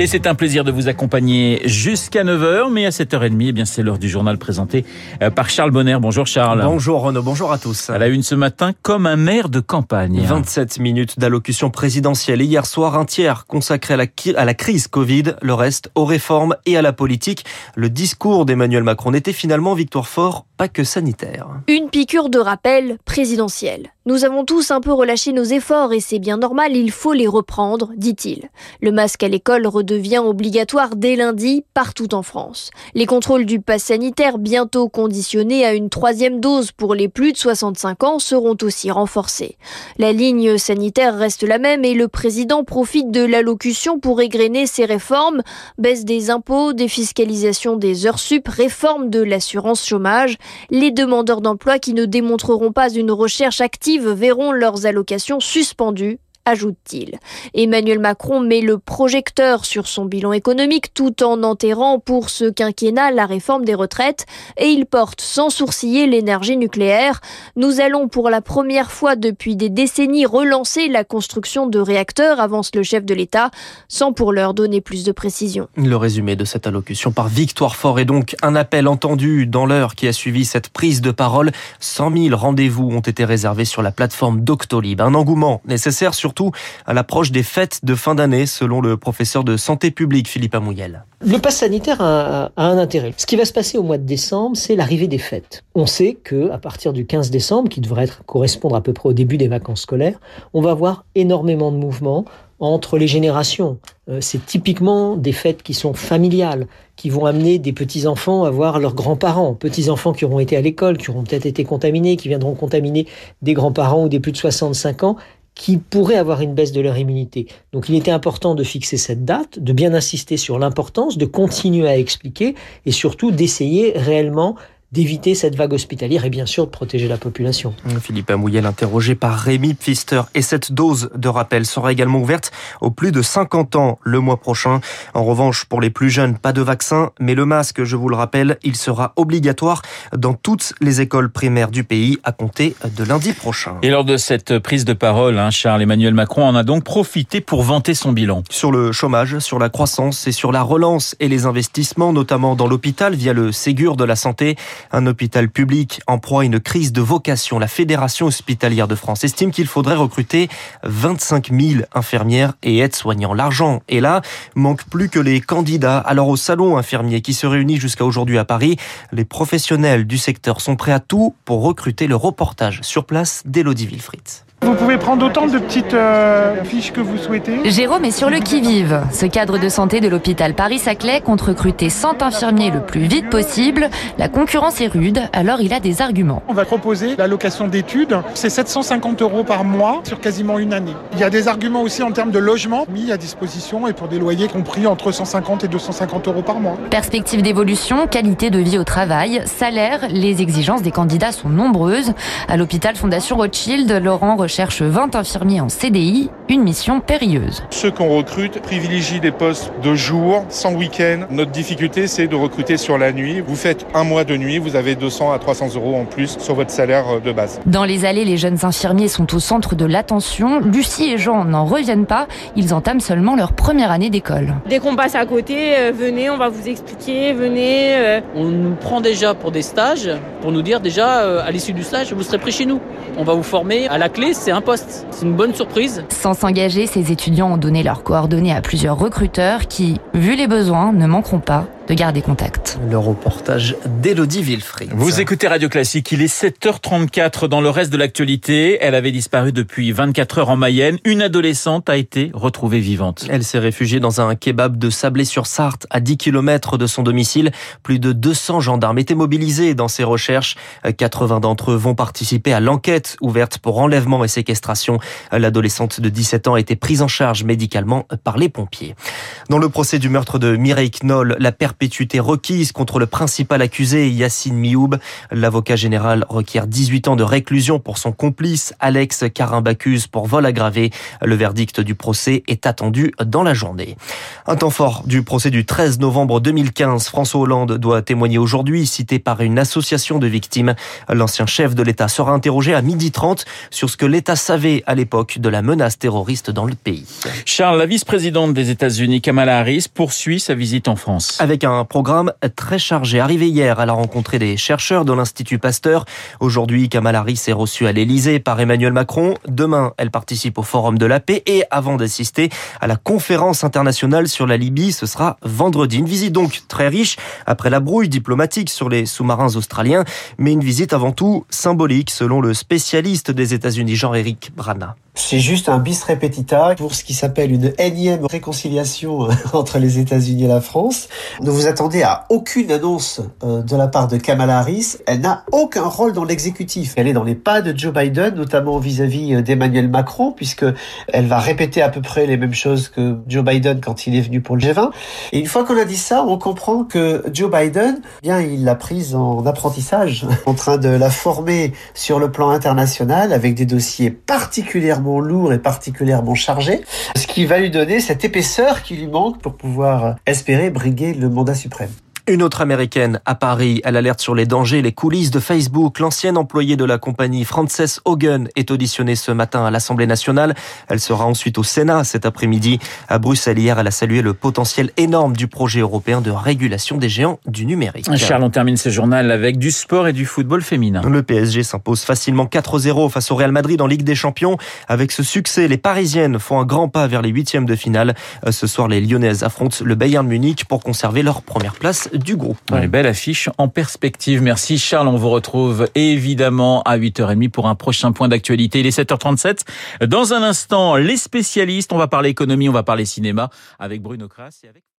Et c'est un plaisir de vous accompagner jusqu'à 9h, mais à 7h30, eh bien c'est l'heure du journal présenté euh, par Charles Bonner. Bonjour Charles. Bonjour Renaud, bonjour à tous. À la une ce matin, comme un maire de campagne. 27 minutes d'allocution présidentielle et hier soir, un tiers consacré à la, à la crise Covid, le reste aux réformes et à la politique. Le discours d'Emmanuel Macron était finalement victoire fort, pas que sanitaire. Une piqûre de rappel présidentielle. Nous avons tous un peu relâché nos efforts et c'est bien normal, il faut les reprendre, dit-il. Le masque à l'école redevient obligatoire dès lundi partout en France. Les contrôles du pass sanitaire, bientôt conditionnés à une troisième dose pour les plus de 65 ans, seront aussi renforcés. La ligne sanitaire reste la même et le président profite de l'allocution pour égrener ses réformes, baisse des impôts, défiscalisation des heures sup, réforme de l'assurance chômage. Les demandeurs d'emploi qui ne démontreront pas une recherche active verront leurs allocations suspendues ajoute-t-il. Emmanuel Macron met le projecteur sur son bilan économique tout en enterrant pour ce quinquennat la réforme des retraites et il porte sans sourciller l'énergie nucléaire. Nous allons pour la première fois depuis des décennies relancer la construction de réacteurs, avance le chef de l'État, sans pour leur donner plus de précision. Le résumé de cette allocution par Victoire Fort est donc un appel entendu dans l'heure qui a suivi cette prise de parole. 100 000 rendez-vous ont été réservés sur la plateforme Doctolib. Un engouement nécessaire sur surtout à l'approche des fêtes de fin d'année, selon le professeur de santé publique Philippe Amouyel. Le pass sanitaire a, un intérêt. Ce qui va se passer au mois de décembre, c'est l'arrivée des fêtes. On sait que à partir du 15 décembre, qui devrait être, correspondre à peu près au début des vacances scolaires, on va avoir énormément de mouvements entre les générations. Euh, c'est typiquement des fêtes qui sont familiales, qui vont amener des petits-enfants à voir leurs grands-parents, petits-enfants qui auront été à l'école, qui auront peut-être été contaminés, qui viendront contaminer des grands-parents ou des plus de 65 ans, qui pourraient avoir une baisse de leur immunité. Donc il était important de fixer cette date, de bien insister sur l'importance, de continuer à expliquer et surtout d'essayer réellement d'éviter cette vague hospitalière et bien sûr de protéger la population. Philippe Amouyel interrogé par Rémi Pfister et cette dose de rappel sera également ouverte aux plus de 50 ans le mois prochain. En revanche, pour les plus jeunes, pas de vaccin, mais le masque, je vous le rappelle, il sera obligatoire dans toutes les écoles primaires du pays à compter de lundi prochain. Et lors de cette prise de parole, hein, Charles Emmanuel Macron en a donc profité pour vanter son bilan. Sur le chômage, sur la croissance et sur la relance et les investissements, notamment dans l'hôpital via le Ségur de la santé. Un hôpital public en proie à une crise de vocation. La Fédération hospitalière de France estime qu'il faudrait recruter 25 000 infirmières et aides-soignants. L'argent est là, manque plus que les candidats. Alors au salon infirmier qui se réunit jusqu'à aujourd'hui à Paris, les professionnels du secteur sont prêts à tout pour recruter le reportage sur place d'Elodie Wilfried. Vous pouvez prendre autant de petites euh, fiches que vous souhaitez. Jérôme est sur le qui-vive. Ce cadre de santé de l'hôpital Paris-Saclay compte recruter 100 infirmiers le plus vite possible. La concurrence est rude, alors il a des arguments. On va proposer l'allocation d'études. C'est 750 euros par mois sur quasiment une année. Il y a des arguments aussi en termes de logement mis à disposition et pour des loyers compris entre 150 et 250 euros par mois. Perspective d'évolution, qualité de vie au travail, salaire, les exigences des candidats sont nombreuses. À l'hôpital Fondation Rothschild, Laurent cherche 20 infirmiers en CDI, une mission périlleuse. Ceux qu'on recrute privilégient des postes de jour, sans week-end. Notre difficulté, c'est de recruter sur la nuit. Vous faites un mois de nuit, vous avez 200 à 300 euros en plus sur votre salaire de base. Dans les allées, les jeunes infirmiers sont au centre de l'attention. Lucie et Jean n'en reviennent pas. Ils entament seulement leur première année d'école. Dès qu'on passe à côté, euh, venez, on va vous expliquer, venez. Euh. On nous prend déjà pour des stages, pour nous dire déjà, euh, à l'issue du stage, vous serez prêt chez nous. On va vous former à la clé, c'est un poste. C'est une bonne surprise. Sans s'engager, ces étudiants ont donné leurs coordonnées à plusieurs recruteurs qui, vu les besoins, ne manqueront pas de garder contact. Le reportage d'Elodie Villefray. Vous écoutez Radio Classique, il est 7h34 dans le reste de l'actualité. Elle avait disparu depuis 24 heures en Mayenne. Une adolescente a été retrouvée vivante. Elle s'est réfugiée dans un kebab de Sablé-sur-Sarthe à 10 km de son domicile. Plus de 200 gendarmes étaient mobilisés dans ces recherches. 80 d'entre eux vont participer à l'enquête ouverte pour enlèvement et séquestration. L'adolescente de 17 ans a été prise en charge médicalement par les pompiers. Dans le procès du meurtre de Mireille Knoll, la perpétuité requise contre le principal accusé, Yassine Mioub. L'avocat général requiert 18 ans de réclusion pour son complice, Alex Carimbacuse, pour vol aggravé. Le verdict du procès est attendu dans la journée. Un temps fort du procès du 13 novembre 2015. François Hollande doit témoigner aujourd'hui, cité par une association de victimes. L'ancien chef de l'État sera interrogé à midi 30 sur ce que l'État savait à l'époque de la menace terroriste dans le pays. Charles, la vice-présidente des États-Unis, Kamala Harris, poursuit sa visite en France. Avec un programme très chargé. Arrivé hier, elle a rencontré des chercheurs de l'Institut Pasteur. Aujourd'hui, Kamala Harris est reçue à l'Élysée par Emmanuel Macron. Demain, elle participe au Forum de la paix et avant d'assister à la conférence internationale sur la Libye, ce sera vendredi. Une visite donc très riche après la brouille diplomatique sur les sous-marins australiens, mais une visite avant tout symbolique selon le spécialiste des États-Unis Jean-Éric Brana. C'est juste un bis repetita pour ce qui s'appelle une énième réconciliation euh, entre les États-Unis et la France. Ne vous attendez à aucune annonce euh, de la part de Kamala Harris. Elle n'a aucun rôle dans l'exécutif. Elle est dans les pas de Joe Biden, notamment vis-à-vis euh, d'Emmanuel Macron, puisque elle va répéter à peu près les mêmes choses que Joe Biden quand il est venu pour le G20. Et une fois qu'on a dit ça, on comprend que Joe Biden, eh bien, il l'a prise en apprentissage, en train de la former sur le plan international avec des dossiers particulièrement lourd et particulièrement chargé, ce qui va lui donner cette épaisseur qui lui manque pour pouvoir espérer briguer le mandat suprême. Une autre américaine à Paris, elle alerte sur les dangers, les coulisses de Facebook. L'ancienne employée de la compagnie Frances Hogan est auditionnée ce matin à l'Assemblée nationale. Elle sera ensuite au Sénat cet après-midi. À Bruxelles hier, elle a salué le potentiel énorme du projet européen de régulation des géants du numérique. Charles, on termine ce journal avec du sport et du football féminin. Le PSG s'impose facilement 4-0 face au Real Madrid en Ligue des Champions. Avec ce succès, les Parisiennes font un grand pas vers les huitièmes de finale. Ce soir, les Lyonnaises affrontent le Bayern Munich pour conserver leur première place du groupe. Une belle affiche en perspective. Merci Charles. On vous retrouve évidemment à 8h30 pour un prochain point d'actualité. Il est 7h37. Dans un instant, les spécialistes. On va parler économie, on va parler cinéma avec Bruno Kras et avec